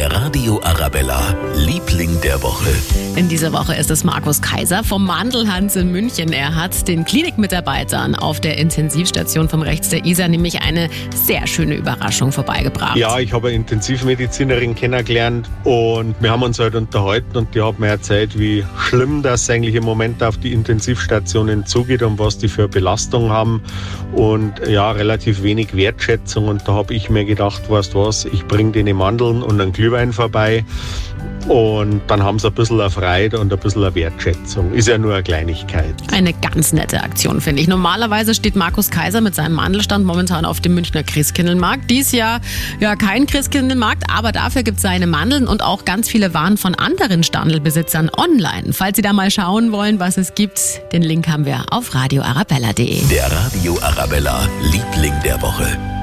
Der Radio Arabella, Liebling der Woche. In dieser Woche ist es Markus Kaiser vom Mandelhans in München. Er hat den Klinikmitarbeitern auf der Intensivstation vom Rechts der Isar nämlich eine sehr schöne Überraschung vorbeigebracht. Ja, ich habe eine Intensivmedizinerin kennengelernt und wir haben uns halt unterhalten und die hat mir erzählt, wie schlimm das eigentlich im Moment auf die Intensivstationen zugeht und was die für Belastung haben und ja, relativ wenig Wertschätzung. Und da habe ich mir gedacht, weißt du was, ich bringe denen Mandeln und einen Glühwein vorbei und dann haben sie ein bisschen eine Freude und ein bisschen eine Wertschätzung. Ist ja nur eine Kleinigkeit. Eine ganz nette Aktion, finde ich. Normalerweise steht Markus Kaiser mit seinem Mandelstand momentan auf dem Münchner Christkindlmarkt. Dies Jahr ja kein Christkindlmarkt, aber dafür gibt es seine Mandeln und auch ganz viele Waren von anderen Standelbesitzern online. Falls Sie da mal schauen wollen, was es gibt, den Link haben wir auf radioarabella.de. Der Radio Arabella, Liebling der Woche.